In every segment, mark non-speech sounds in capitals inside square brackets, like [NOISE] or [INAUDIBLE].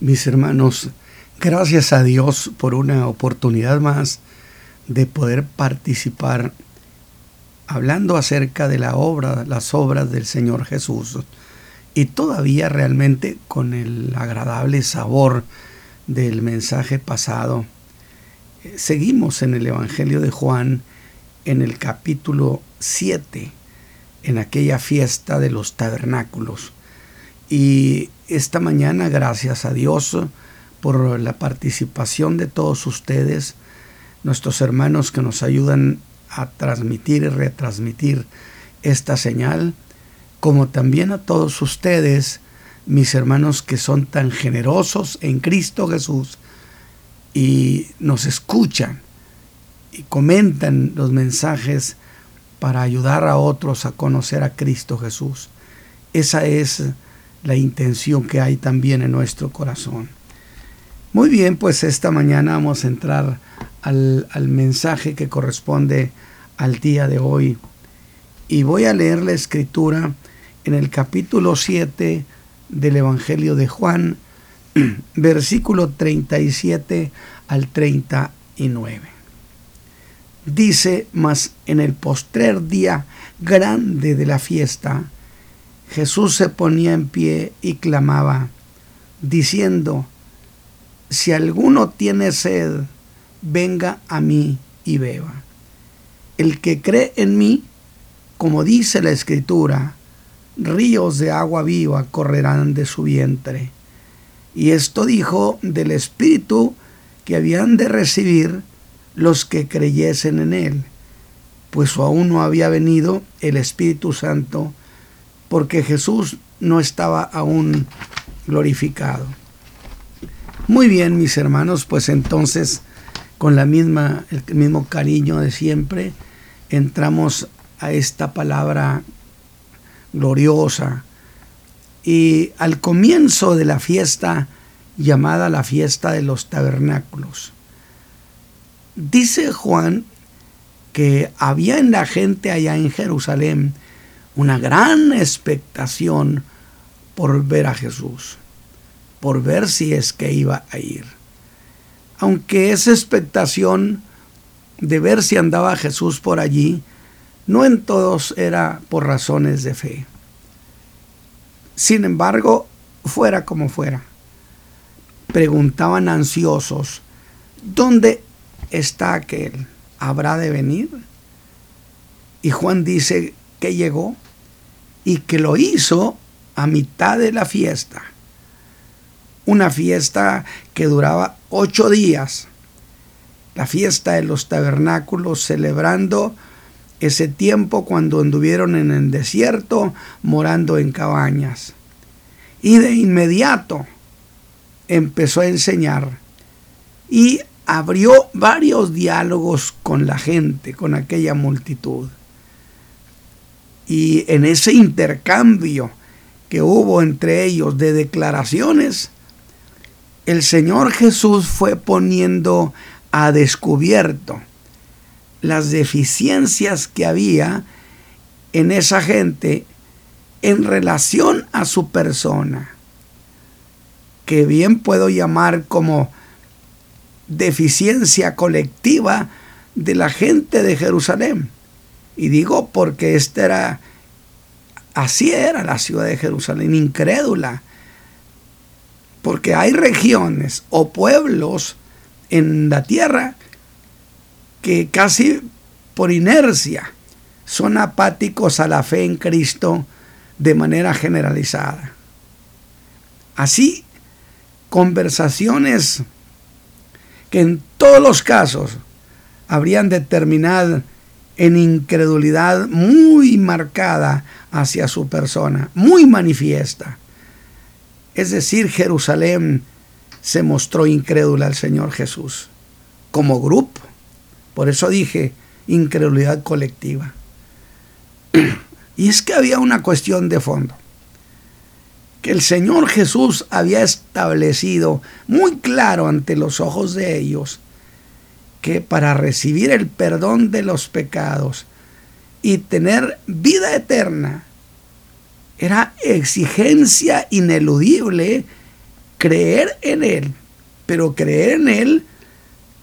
Mis hermanos, gracias a Dios por una oportunidad más de poder participar hablando acerca de la obra, las obras del Señor Jesús y todavía realmente con el agradable sabor del mensaje pasado. Seguimos en el Evangelio de Juan en el capítulo 7, en aquella fiesta de los tabernáculos. Y esta mañana, gracias a Dios por la participación de todos ustedes, nuestros hermanos que nos ayudan a transmitir y retransmitir esta señal, como también a todos ustedes, mis hermanos que son tan generosos en Cristo Jesús y nos escuchan y comentan los mensajes para ayudar a otros a conocer a Cristo Jesús. Esa es la intención que hay también en nuestro corazón. Muy bien, pues esta mañana vamos a entrar al, mensaje que corresponde al día de hoy. Y voy a leer la escritura en el capítulo 7 del Evangelio de Juan, [CLEARS THROAT] versículo 37 al 39. Dice, mas en el postrer día grande de la fiesta, Jesús se ponía en pie y clamaba, diciendo, si alguno tiene sed, venga a mí y beba. El que cree en mí, como dice la escritura, ríos de agua viva correrán de su vientre. Y esto dijo del Espíritu que habían de recibir los que creyesen en él, pues aún no había venido el Espíritu Santo, porque Jesús no estaba aún glorificado. Muy bien, mis hermanos, pues entonces con la misma el mismo cariño de siempre entramos a esta palabra gloriosa y al comienzo de la fiesta llamada la fiesta de los tabernáculos. Dice Juan que había en la gente allá en Jerusalén una gran expectación por ver a Jesús, por ver si es que iba a ir. Aunque esa expectación de ver si andaba Jesús por allí, no en todos era por razones de fe. Sin embargo, fuera como fuera, preguntaban ansiosos, ¿dónde está aquel? ¿Habrá de venir? Y Juan dice que llegó y que lo hizo a mitad de la fiesta. Una fiesta que duraba ocho días. La fiesta de los tabernáculos celebrando ese tiempo cuando anduvieron en el desierto morando en cabañas. Y de inmediato empezó a enseñar y abrió varios diálogos con la gente, con aquella multitud. Y en ese intercambio que hubo entre ellos de declaraciones, el Señor Jesús fue poniendo a descubierto las deficiencias que había en esa gente en relación a su persona, que bien puedo llamar como deficiencia colectiva de la gente de Jerusalén. Y digo porque esta era, así era la ciudad de Jerusalén, incrédula. Porque hay regiones o pueblos en la tierra que casi por inercia son apáticos a la fe en Cristo de manera generalizada. Así, conversaciones que en todos los casos habrían determinado en incredulidad muy marcada hacia su persona, muy manifiesta. Es decir, Jerusalén se mostró incrédula al Señor Jesús como grupo. Por eso dije incredulidad colectiva. Y es que había una cuestión de fondo, que el Señor Jesús había establecido muy claro ante los ojos de ellos que para recibir el perdón de los pecados y tener vida eterna, era exigencia ineludible creer en Él, pero creer en Él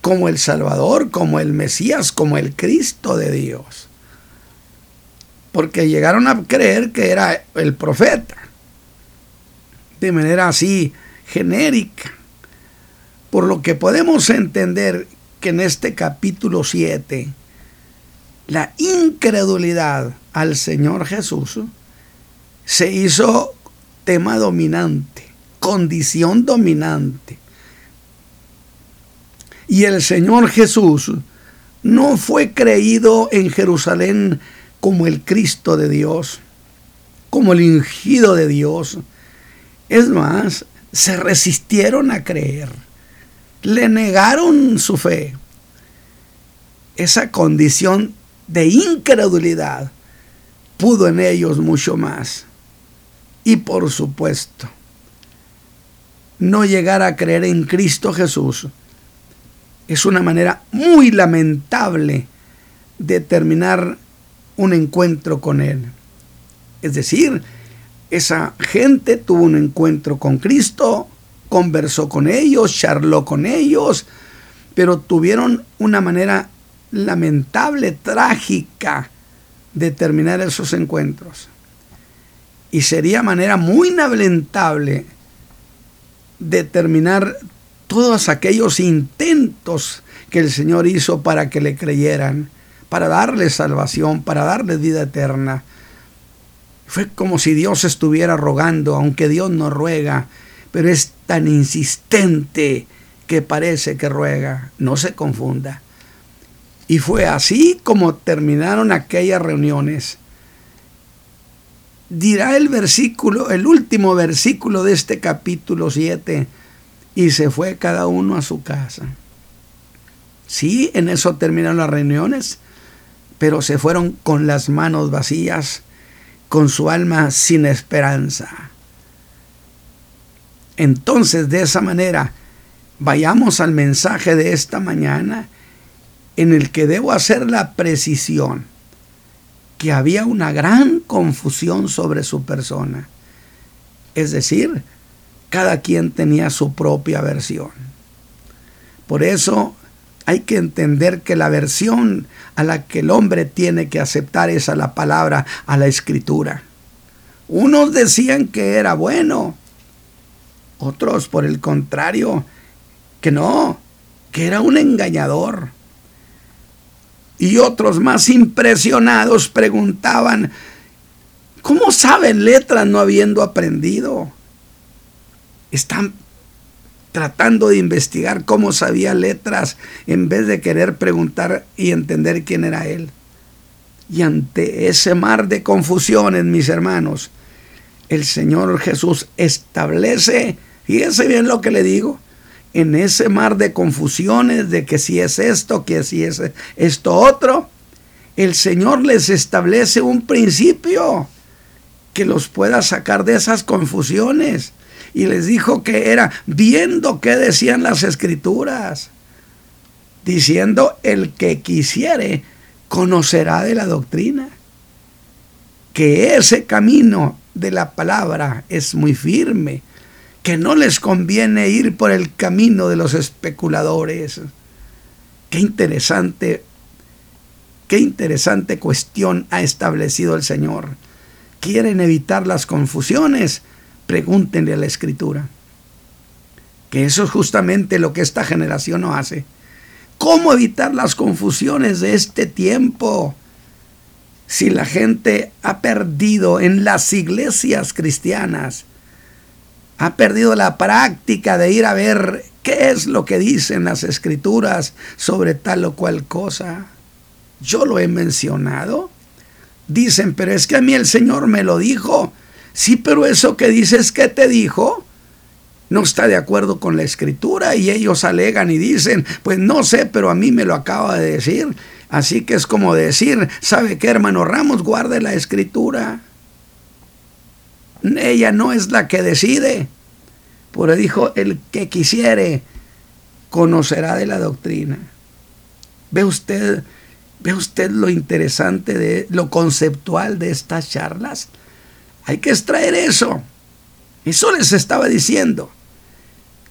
como el Salvador, como el Mesías, como el Cristo de Dios. Porque llegaron a creer que era el profeta, de manera así genérica. Por lo que podemos entender que en este capítulo 7, la incredulidad al Señor Jesús se hizo tema dominante, condición dominante. Y el Señor Jesús no fue creído en Jerusalén como el Cristo de Dios, como el ungido de Dios. Es más, se resistieron a creer, le negaron su fe. Esa condición de incredulidad pudo en ellos mucho más. Y por supuesto, no llegar a creer en Cristo Jesús es una manera muy lamentable de terminar un encuentro con Él. Es decir, esa gente tuvo un encuentro con Cristo, conversó con ellos, charló con ellos, pero tuvieron una manera lamentable, trágica de terminar esos encuentros. Y sería manera muy lamentable de terminar todos aquellos intentos que el Señor hizo para que le creyeran, para darles salvación, para darles vida eterna. Fue como si Dios estuviera rogando, aunque Dios no ruega, pero es tan insistente que parece que ruega. No se confunda. Y fue así como terminaron aquellas reuniones. Dirá el versículo, el último versículo de este capítulo 7, y se fue cada uno a su casa. Sí, en eso terminaron las reuniones, pero se fueron con las manos vacías, con su alma sin esperanza. Entonces, de esa manera, vayamos al mensaje de esta mañana en el que debo hacer la precisión que había una gran confusión sobre su persona. Es decir, cada quien tenía su propia versión. Por eso hay que entender que la versión a la que el hombre tiene que aceptar es a la palabra, a la escritura. Unos decían que era bueno, otros por el contrario, que no, que era un engañador. Y otros más impresionados preguntaban, ¿cómo saben letras no habiendo aprendido? Están tratando de investigar cómo sabía letras en vez de querer preguntar y entender quién era él. Y ante ese mar de confusiones, mis hermanos, el Señor Jesús establece, fíjense bien lo que le digo, en ese mar de confusiones de que si es esto, que si es esto otro, el Señor les establece un principio que los pueda sacar de esas confusiones. Y les dijo que era viendo qué decían las escrituras, diciendo el que quisiere conocerá de la doctrina, que ese camino de la palabra es muy firme, que no les conviene ir por el camino de los especuladores. Qué interesante, qué interesante cuestión ha establecido el Señor. ¿Quieren evitar las confusiones? Pregúntenle a la Escritura. Que eso es justamente lo que esta generación no hace. ¿Cómo evitar las confusiones de este tiempo? Si la gente ha perdido en las iglesias cristianas ha perdido la práctica de ir a ver qué es lo que dicen las escrituras sobre tal o cual cosa. Yo lo he mencionado. Dicen, pero es que a mí el Señor me lo dijo. Sí, pero eso que dices que te dijo no está de acuerdo con la escritura y ellos alegan y dicen, pues no sé, pero a mí me lo acaba de decir. Así que es como decir, ¿sabe qué, hermano Ramos? Guarde la escritura. Ella no es la que decide. Por eso dijo, el que quisiere conocerá de la doctrina. ¿Ve usted, ve usted lo interesante de lo conceptual de estas charlas? Hay que extraer eso. Eso les estaba diciendo.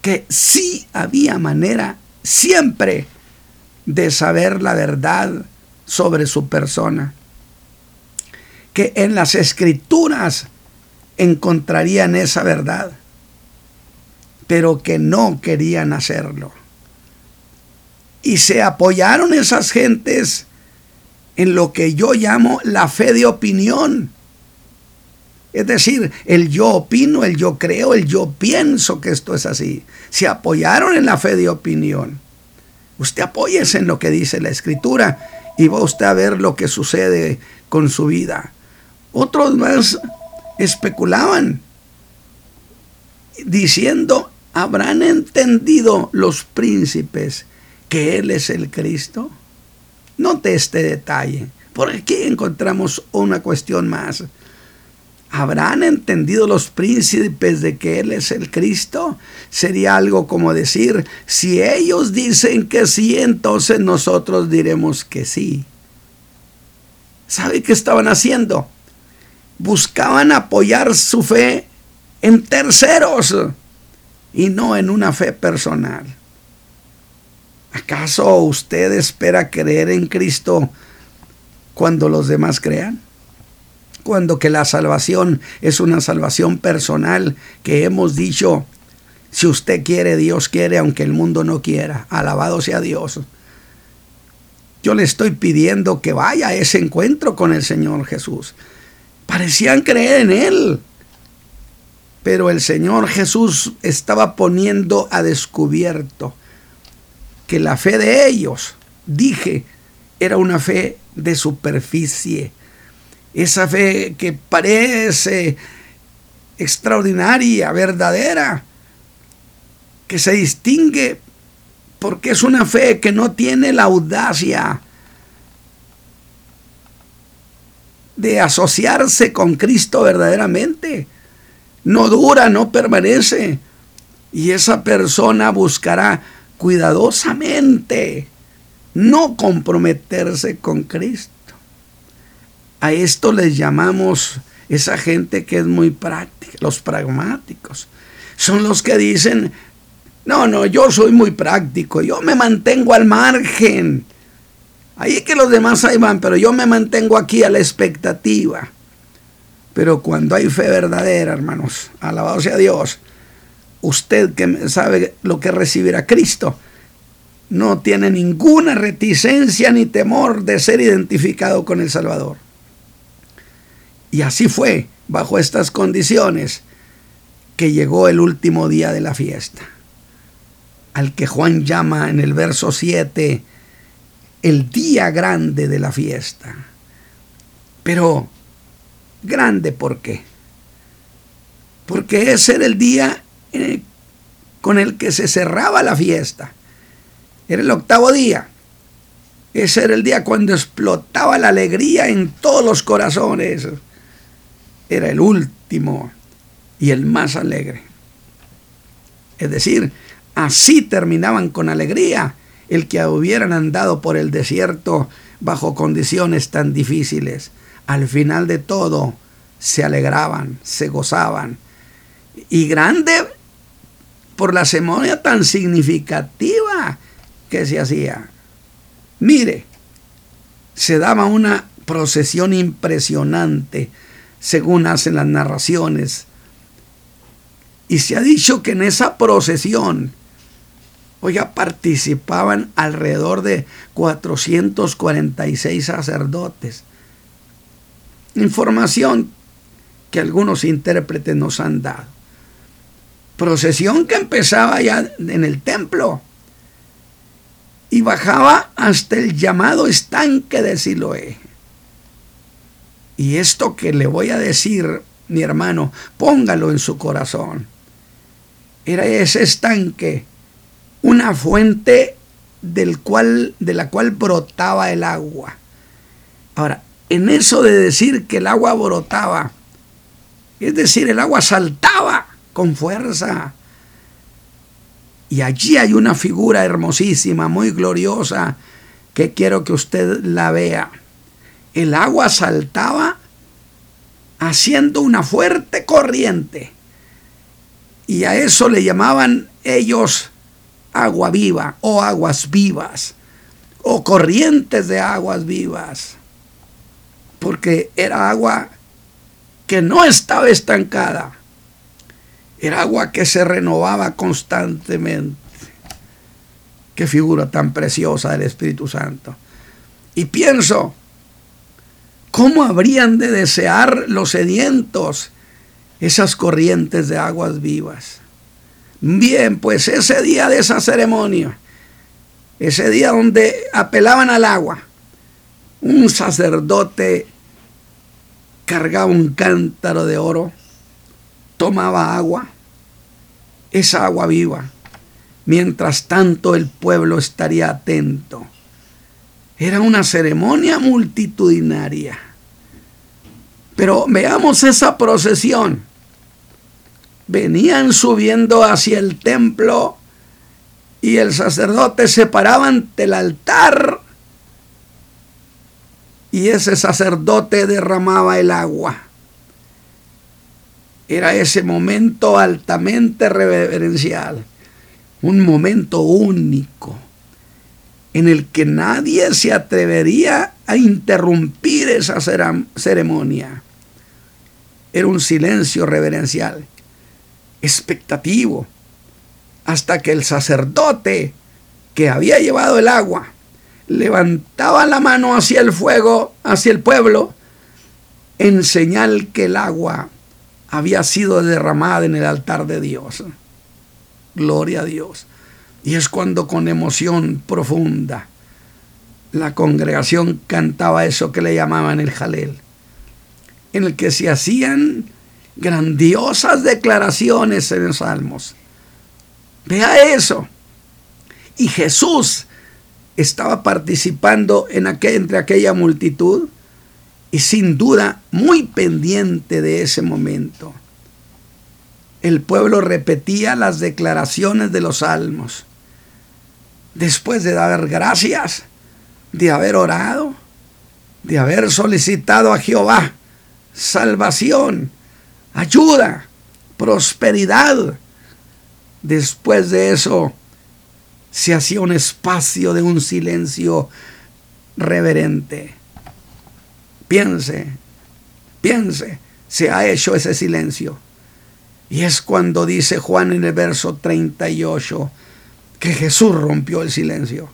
que sí había manera siempre de saber la verdad sobre su persona. Que en las escrituras encontrarían esa verdad, pero que no querían hacerlo. Y se apoyaron esas gentes en lo que yo llamo la fe de opinión. Es decir, el yo opino, el yo creo, el yo pienso que esto es así. Se apoyaron en la fe de opinión. Usted apóyese en lo que dice la escritura y va usted a ver lo que sucede con su vida. Otros más especulaban diciendo, ¿habrán entendido los príncipes que Él es el Cristo? Note este detalle, porque aquí encontramos una cuestión más. ¿Habrán entendido los príncipes de que Él es el Cristo? Sería algo como decir, si ellos dicen que sí, entonces nosotros diremos que sí. ¿Sabe qué estaban haciendo? Buscaban apoyar su fe en terceros y no en una fe personal. ¿Acaso usted espera creer en Cristo cuando los demás crean? Cuando que la salvación es una salvación personal que hemos dicho, si usted quiere, Dios quiere, aunque el mundo no quiera. Alabado sea Dios. Yo le estoy pidiendo que vaya a ese encuentro con el Señor Jesús. Parecían creer en Él. Pero el Señor Jesús estaba poniendo a descubierto que la fe de ellos, dije, era una fe de superficie esa fe que parece extraordinaria, verdadera, que se distingue porque es una fe que no tiene la audacia de asociarse con Cristo verdaderamente. No dura, no permanece. Y esa persona buscará cuidadosamente no comprometerse con Cristo. A esto les llamamos esa gente que es muy práctica, los pragmáticos. Son los que dicen, no, no, yo soy muy práctico, yo me mantengo al margen. Ahí que los demás ahí van, pero yo me mantengo aquí a la expectativa. Pero cuando hay fe verdadera, hermanos, alabado sea Dios, usted que sabe lo que recibirá Cristo, no tiene ninguna reticencia ni temor de ser identificado con el Salvador. Y así fue, bajo estas condiciones, que llegó el último día de la fiesta, al que Juan llama en el verso 7 el día grande de la fiesta. Pero, grande, ¿por qué? Porque ese era el día eh, con el que se cerraba la fiesta. Era el octavo día. Ese era el día cuando explotaba la alegría en todos los corazones era el último y el más alegre. Es decir, así terminaban con alegría el que hubieran andado por el desierto bajo condiciones tan difíciles. Al final de todo, se alegraban, se gozaban. Y grande por la ceremonia tan significativa que se hacía. Mire, se daba una procesión impresionante según hacen las narraciones. Y se ha dicho que en esa procesión, oiga, participaban alrededor de 446 sacerdotes. Información que algunos intérpretes nos han dado. Procesión que empezaba ya en el templo y bajaba hasta el llamado estanque de Siloé. Y esto que le voy a decir, mi hermano, póngalo en su corazón. Era ese estanque, una fuente del cual, de la cual brotaba el agua. Ahora, en eso de decir que el agua brotaba, es decir, el agua saltaba con fuerza. Y allí hay una figura hermosísima, muy gloriosa, que quiero que usted la vea el agua saltaba haciendo una fuerte corriente. Y a eso le llamaban ellos agua viva o aguas vivas o corrientes de aguas vivas, porque era agua que no estaba estancada, era agua que se renovaba constantemente. Qué figura tan preciosa del Espíritu Santo. Y pienso, ¿cómo habrían de desear los sedientos esas corrientes de aguas vivas? Bien, pues ese día de esa ceremonia, ese día donde apelaban al agua, un sacerdote cargaba un cántaro de oro, tomaba agua, esa agua viva. Mientras tanto el pueblo estaría atento. Era una ceremonia multitudinaria. Pero veamos esa procesión venían subiendo hacia el templo y el sacerdote se paraba ante el altar y ese sacerdote derramaba el agua. Era ese momento altamente reverencial, un momento único en el que nadie se atrevería a interrumpir esa ceremonia. Era un silencio reverencial expectativo, hasta que el sacerdote que había llevado el agua levantaba la mano hacia el fuego, hacia el pueblo, en señal que el agua había sido derramada en el altar de Dios. Gloria a Dios. Y es cuando con emoción profunda la congregación cantaba eso que le llamaban el jalel, en el que se hacían grandiosas declaraciones en los salmos. Vea eso. Y Jesús estaba participando en entre aquella multitud y sin duda muy pendiente de ese momento. El pueblo repetía las declaraciones de los salmos. Después de dar gracias, de haber orado, de haber solicitado a Jehová salvación, ayuda, prosperidad. Después de eso, se hacía un espacio de un silencio reverente. Piense, piense, se ha hecho ese silencio. Y es cuando dice Juan en el verso 38 que Jesús rompió el silencio.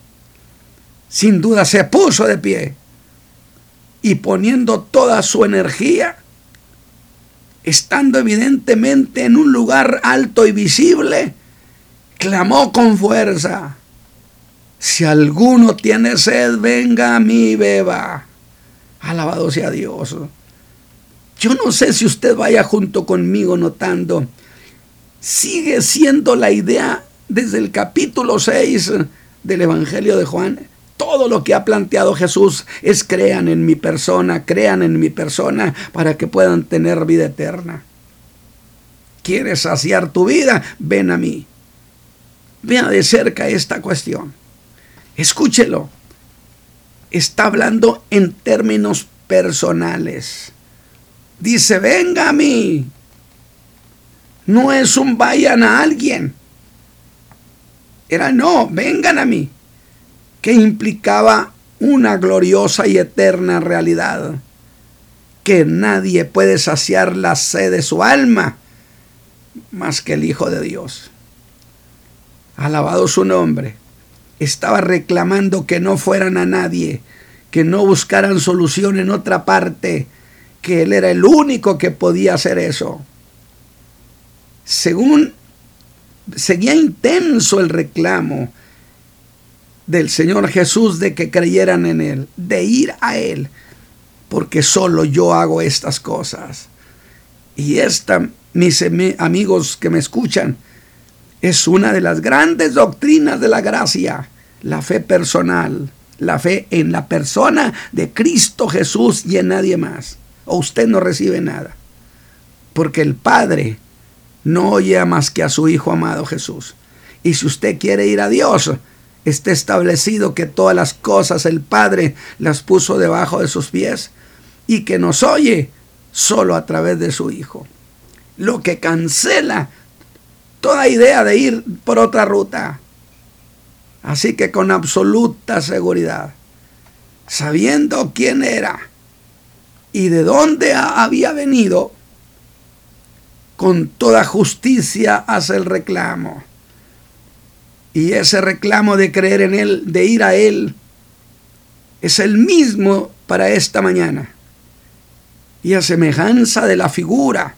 Sin duda se puso de pie y poniendo toda su energía estando evidentemente en un lugar alto y visible, clamó con fuerza, si alguno tiene sed, venga a mí beba. Alabado sea Dios. Yo no sé si usted vaya junto conmigo notando, sigue siendo la idea desde el capítulo 6 del Evangelio de Juan, todo lo que ha planteado Jesús es crean en mi persona, crean en mi persona para que puedan tener vida eterna. ¿Quieres saciar tu vida? Ven a mí. Vea de cerca esta cuestión. Escúchelo. Está hablando en términos personales. Dice, venga a mí. No es un vayan a alguien. Era no, vengan a mí que implicaba una gloriosa y eterna realidad, que nadie puede saciar la sed de su alma más que el Hijo de Dios. Alabado su nombre. Estaba reclamando que no fueran a nadie, que no buscaran solución en otra parte, que Él era el único que podía hacer eso. Según seguía intenso el reclamo, del Señor Jesús de que creyeran en Él, de ir a Él, porque solo yo hago estas cosas. Y esta, mis amigos que me escuchan, es una de las grandes doctrinas de la gracia, la fe personal, la fe en la persona de Cristo Jesús y en nadie más. O usted no recibe nada. Porque el Padre no oye más que a su Hijo amado Jesús. Y si usted quiere ir a Dios, está establecido que todas las cosas el Padre las puso debajo de sus pies y que nos oye solo a través de su Hijo. Lo que cancela toda idea de ir por otra ruta. Así que con absoluta seguridad, sabiendo quién era y de dónde había venido, con toda justicia hace el reclamo. Y ese reclamo de creer en Él, de ir a Él, es el mismo para esta mañana. Y a semejanza de la figura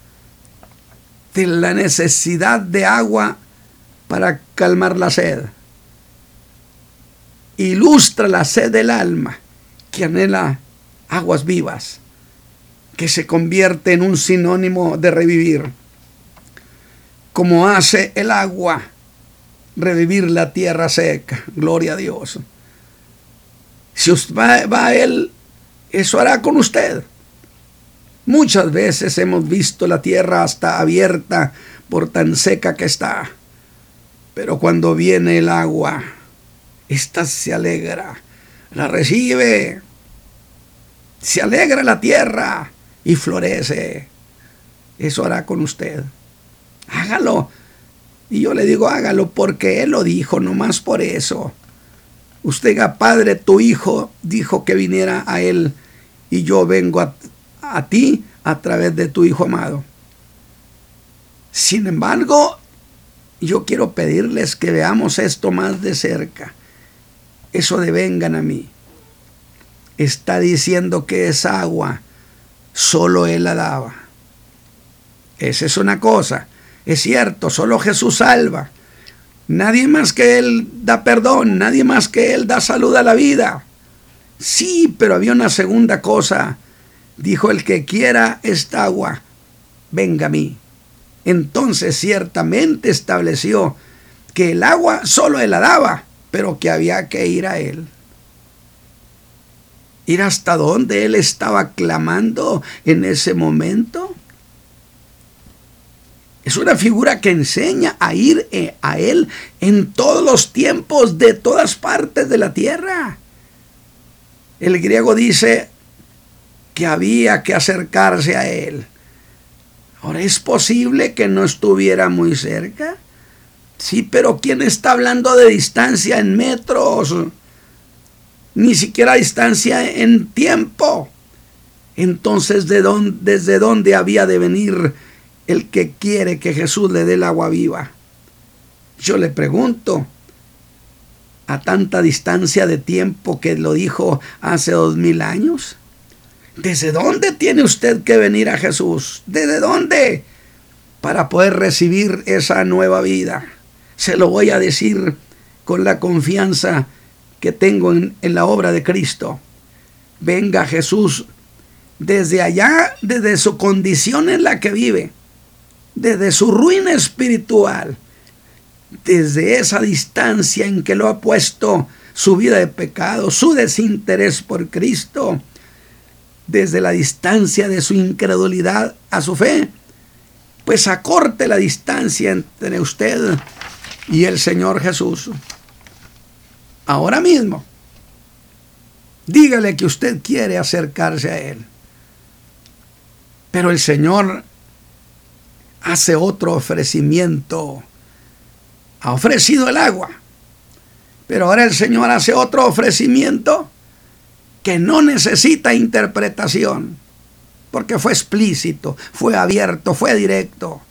de la necesidad de agua para calmar la sed. Ilustra la sed del alma que anhela aguas vivas, que se convierte en un sinónimo de revivir, como hace el agua revivir la tierra seca. Gloria a Dios. Si usted va, va a Él, eso hará con usted. Muchas veces hemos visto la tierra hasta abierta por tan seca que está. Pero cuando viene el agua, ésta se alegra, la recibe, se alegra la tierra y florece. Eso hará con usted. Hágalo. Y yo le digo, hágalo porque Él lo dijo, no más por eso. Usted Padre, tu Hijo dijo que viniera a Él y yo vengo a, a ti a través de tu Hijo amado. Sin embargo, yo quiero pedirles que veamos esto más de cerca. Eso de vengan a mí. Está diciendo que esa agua solo Él la daba. Esa es una cosa. Es cierto, solo Jesús salva. Nadie más que Él da perdón, nadie más que Él da salud a la vida. Sí, pero había una segunda cosa Dijo, el que quiera esta agua, venga a mí. Entonces ciertamente estableció que el agua solo él la daba, pero que había que ir a él. Ir hasta donde él estaba clamando en ese momento. Es una figura que enseña a ir eh, a Él en todos los tiempos de todas partes de la tierra. El griego dice que había que acercarse a Él. Ahora, ¿es posible que no estuviera muy cerca? Sí, pero ¿quién está hablando de distancia en metros? Ni siquiera distancia en tiempo. Entonces, ¿de dónde, ¿desde dónde había de venir el que quiere que Jesús le dé el agua viva? Yo le pregunto, a tanta distancia de tiempo que lo dijo hace dos mil años. ¿Desde dónde tiene usted que venir a Jesús? ¿Desde dónde? Para poder recibir esa nueva vida. Se lo voy a decir con la confianza que tengo en, en la obra de Cristo. Venga Jesús desde allá, desde su condición en la que vive, desde su ruina espiritual, desde esa distancia en que lo ha puesto su vida de pecado, su desinterés por Cristo, desde la distancia de su incredulidad a su fe, pues acorte la distancia entre usted y el Señor Jesús. Ahora mismo, dígale que usted quiere acercarse a Él. Pero el Señor hace otro ofrecimiento. Ha ofrecido el agua. Pero ahora el Señor hace otro ofrecimiento que no necesita interpretación, porque fue explícito, fue abierto, fue directo.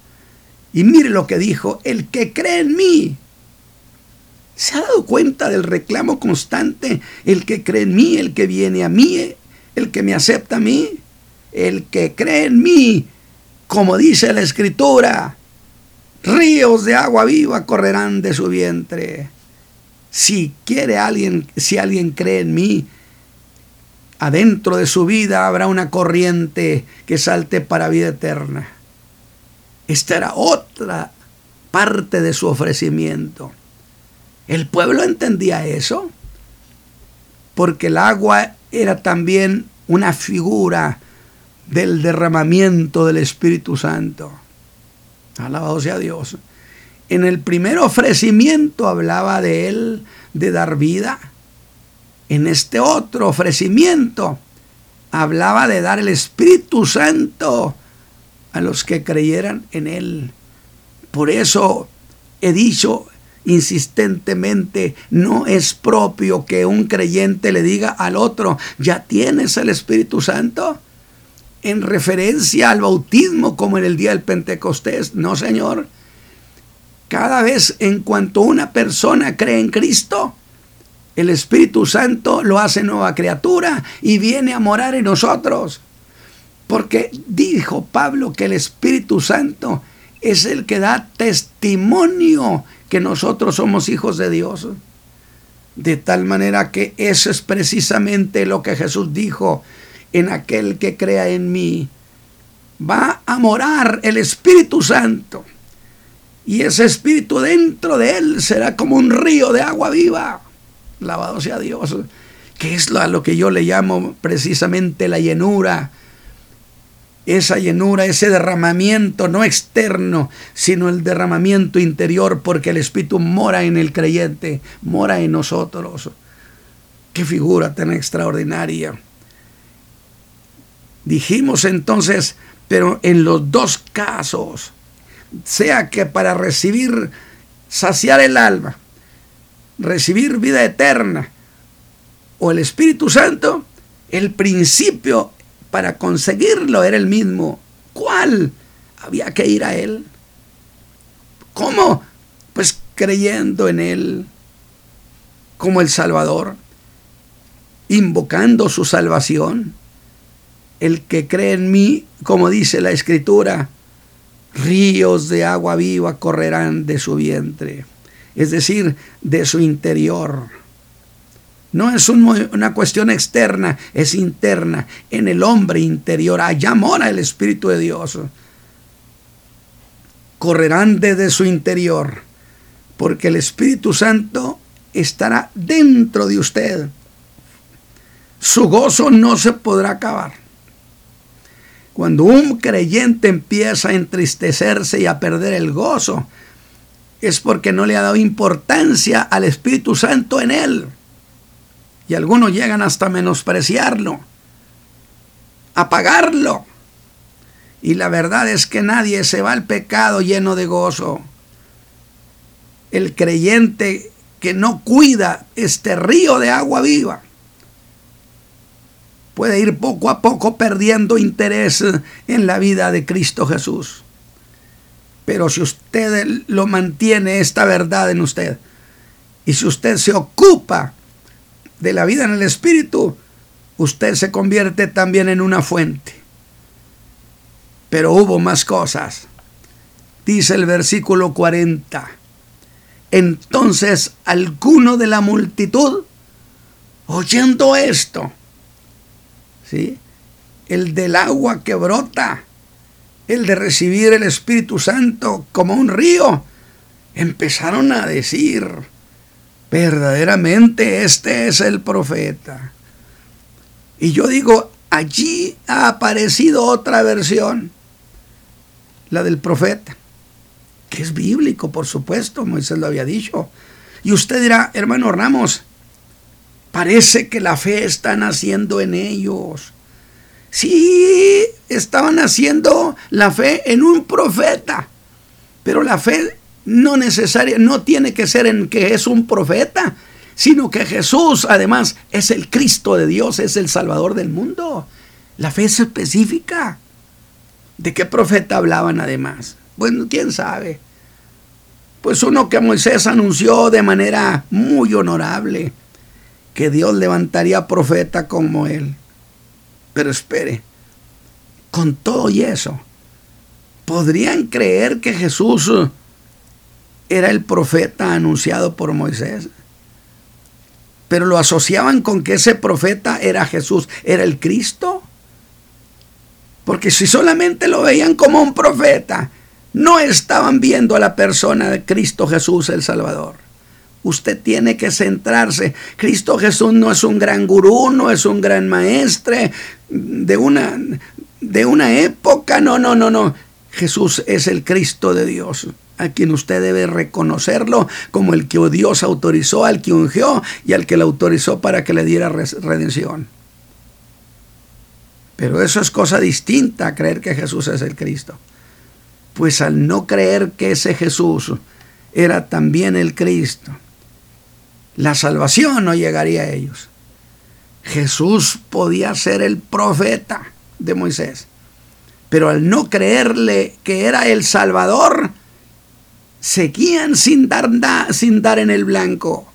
Y mire lo que dijo, el que cree en mí. ¿Se ha dado cuenta del reclamo constante? El que cree en mí, el que viene a mí, el que me acepta a mí, el que cree en mí, como dice la escritura, ríos de agua viva correrán de su vientre. Si quiere alguien, si alguien cree en mí, adentro de su vida habrá una corriente que salte para vida eterna. Esta era otra parte de su ofrecimiento. El pueblo entendía eso, porque el agua era también una figura del derramamiento del Espíritu Santo. Alabado sea Dios. En el primer ofrecimiento hablaba de él, de dar vida, en este otro ofrecimiento hablaba de dar el Espíritu Santo a los que creyeran en Él. Por eso he dicho insistentemente, no es propio que un creyente le diga al otro, ya tienes el Espíritu Santo, en referencia al bautismo como en el día del Pentecostés. No, Señor. Cada vez en cuanto una persona cree en Cristo, el Espíritu Santo lo hace nueva criatura y viene a morar en nosotros. Porque dijo Pablo que el Espíritu Santo es el que da testimonio que nosotros somos hijos de Dios. De tal manera que eso es precisamente lo que Jesús dijo en aquel que crea en mí. Va a morar el Espíritu Santo. Y ese Espíritu dentro de él será como un río de agua viva. Lavado sea Dios. Que es a lo que yo le llamo precisamente la llenura esa llenura, ese derramamiento no externo, sino el derramamiento interior, porque el Espíritu mora en el creyente, mora en nosotros. Qué figura tan extraordinaria. Dijimos entonces, pero en los dos casos, sea que para recibir, saciar el alma, recibir vida eterna, o el Espíritu Santo, el principio para conseguirlo era el mismo. ¿Cuál? Había que ir a Él. ¿Cómo? Pues creyendo en Él como el Salvador, invocando su salvación. El que cree en mí, como dice la Escritura, ríos de agua viva correrán de su vientre, es decir, de su interior. No es una cuestión externa, es interna, en el hombre interior. Allá mora el Espíritu de Dios. Correrán desde su interior, porque el Espíritu Santo estará dentro de usted. Su gozo no se podrá acabar. Cuando un creyente empieza a entristecerse y a perder el gozo, es porque no le ha dado importancia al Espíritu Santo en él y algunos llegan hasta menospreciarlo, apagarlo. Y la verdad es que nadie se va al pecado lleno de gozo. El creyente que no cuida este río de agua viva puede ir poco a poco perdiendo interés en la vida de Cristo Jesús. Pero si usted lo mantiene esta verdad en usted, y si usted se ocupa de la vida en el Espíritu, usted se convierte también en una fuente. Pero hubo más cosas. Dice el versículo 40. Entonces alguno de la multitud, oyendo esto, ¿sí? el del agua que brota, el de recibir el Espíritu Santo como un río, empezaron a decir, verdaderamente este es el profeta. Y yo digo, allí ha aparecido otra versión, la del profeta, que es bíblico, por supuesto, Moisés lo había dicho. Y usted dirá, hermano Ramos, parece que la fe está naciendo en ellos. Sí, estaban haciendo la fe en un profeta, pero la fe no necesaria, no tiene que ser en que es un profeta, sino que Jesús además es el Cristo de Dios, es el Salvador del mundo. La fe es específica. ¿De qué profeta hablaban además? Bueno, quién sabe. Pues uno que Moisés anunció de manera muy honorable que Dios levantaría profeta como él. Pero espere, con todo y eso, ¿podrían creer que Jesús era el profeta anunciado por Moisés. Pero lo asociaban con que ese profeta era Jesús, era el Cristo. Porque si solamente lo veían como un profeta, no estaban viendo a la persona de Cristo Jesús el Salvador. Usted tiene que centrarse. Cristo Jesús no es un gran gurú, no es un gran maestre de una, de una época. No, no, no, no. Jesús es el Cristo de Dios a quien usted debe reconocerlo como el que Dios autorizó, al que ungió y al que le autorizó para que le diera redención. Pero eso es cosa distinta a creer que Jesús es el Cristo. Pues al no creer que ese Jesús era también el Cristo, la salvación no llegaría a ellos. Jesús podía ser el profeta de Moisés, pero al no creerle que era el Salvador, seguían sin dar, sin dar en el blanco.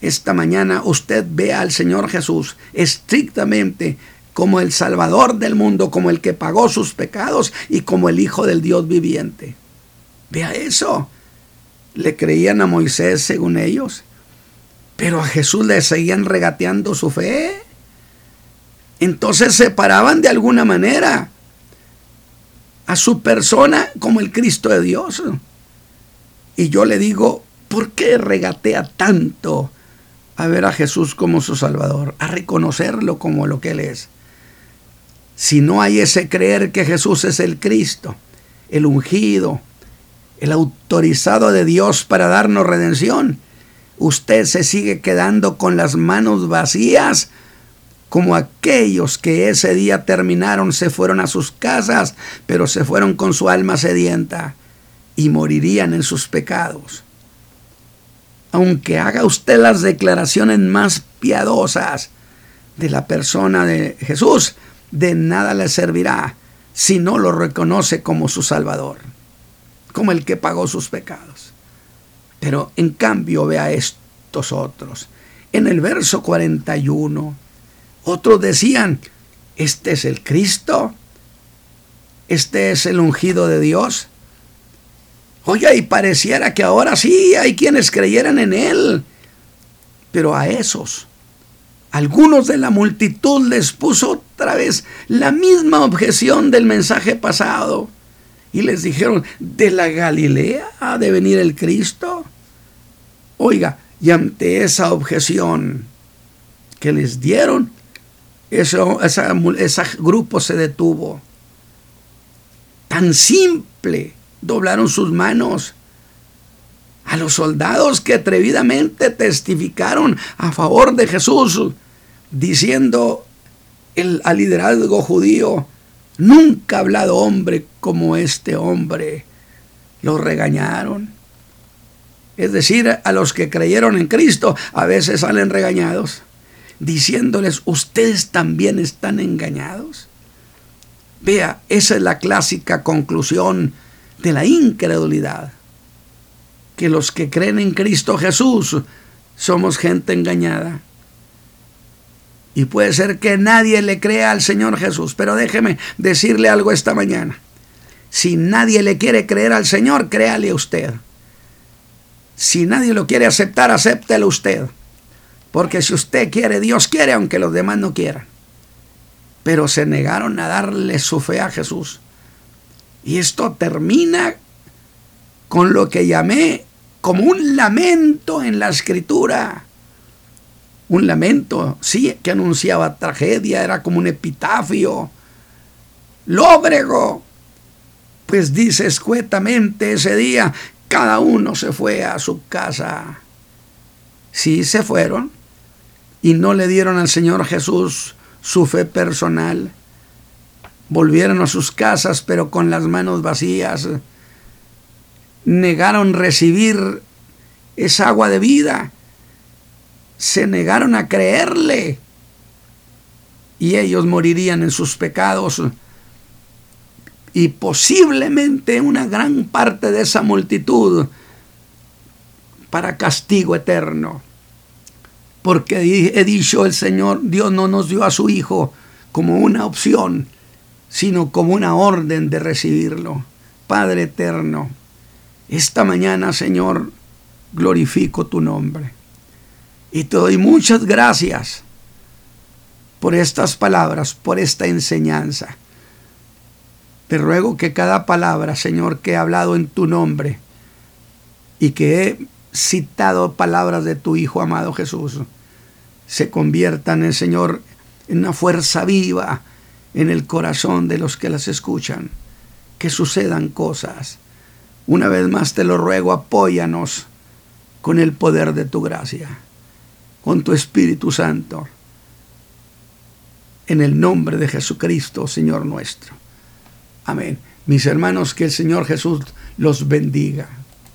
Esta mañana usted ve al Señor Jesús estrictamente como el Salvador del mundo, como el que pagó sus pecados y como el Hijo del Dios viviente. Vea eso. Le creían a Moisés según ellos, pero a Jesús le seguían regateando su fe. Entonces se paraban de alguna manera a su persona como el Cristo de Dios. Y yo le digo, ¿por qué regatea tanto a ver a Jesús como su Salvador, a reconocerlo como lo que Él es? Si no hay ese creer que Jesús es el Cristo, el ungido, el autorizado de Dios para darnos redención, usted se sigue quedando con las manos vacías como aquellos que ese día terminaron, se fueron a sus casas, pero se fueron con su alma sedienta y morirían en sus pecados. Aunque haga usted las declaraciones más piadosas de la persona de Jesús, de nada le servirá si no lo reconoce como su Salvador, como el que pagó sus pecados. Pero en cambio vea estos otros. En el verso 41, otros decían, este es el Cristo, este es el ungido de Dios. Oye, y pareciera que ahora sí hay quienes creyeran en él, pero a esos algunos de la multitud les puso otra vez la misma objeción del mensaje pasado y les dijeron, ¿de la Galilea ha de venir el Cristo? Oiga, y ante esa objeción que les dieron, ese grupo se detuvo. Tan simple, doblaron sus manos a los soldados que atrevidamente testificaron a favor de Jesús, diciendo el, al liderazgo judío, nunca ha hablado hombre como este hombre. Lo regañaron. Es decir, a los que creyeron en Cristo a veces salen regañados, diciéndoles, ustedes también están engañados. Vea, esa es la clásica conclusión de la incredulidad que los que creen en Cristo Jesús somos gente engañada. Y puede ser que nadie le crea al Señor Jesús, pero déjeme decirle algo esta mañana. Si nadie le quiere creer al Señor, créale usted. Si nadie lo quiere aceptar, acéptelo usted. Porque si usted quiere, Dios quiere, aunque los demás no quieran. Pero se negaron a darle su fe a Jesús. Y esto termina con lo que llamé como un lamento en la escritura. Un lamento, sí, que anunciaba tragedia, era como un epitafio. Lóbrego, pues dice escuetamente ese día, cada uno se fue a su casa. Sí, se fueron y no le dieron al Señor Jesús su fe personal. Volvieron a sus casas, pero con las manos vacías negaron recibir esa agua de vida, se negaron a creerle y ellos morirían en sus pecados y posiblemente una gran parte de esa multitud para castigo eterno. Porque he dicho el Señor, Dios no nos dio a su Hijo como una opción, sino como una orden de recibirlo. Padre eterno, esta mañana, Señor, glorifico tu nombre. Y te doy muchas gracias por estas palabras, por esta enseñanza. Te ruego que cada palabra, Señor, que he hablado en tu nombre y que he citado palabras de tu Hijo amado Jesús, se conviertan, en Señor, en una fuerza viva en el corazón de los que las escuchan. Que sucedan cosas una vez más te lo ruego, apóyanos con el poder de tu gracia, con tu Espíritu Santo, en el nombre de Jesucristo, Señor nuestro. Amén. Mis hermanos, que el Señor Jesús los bendiga.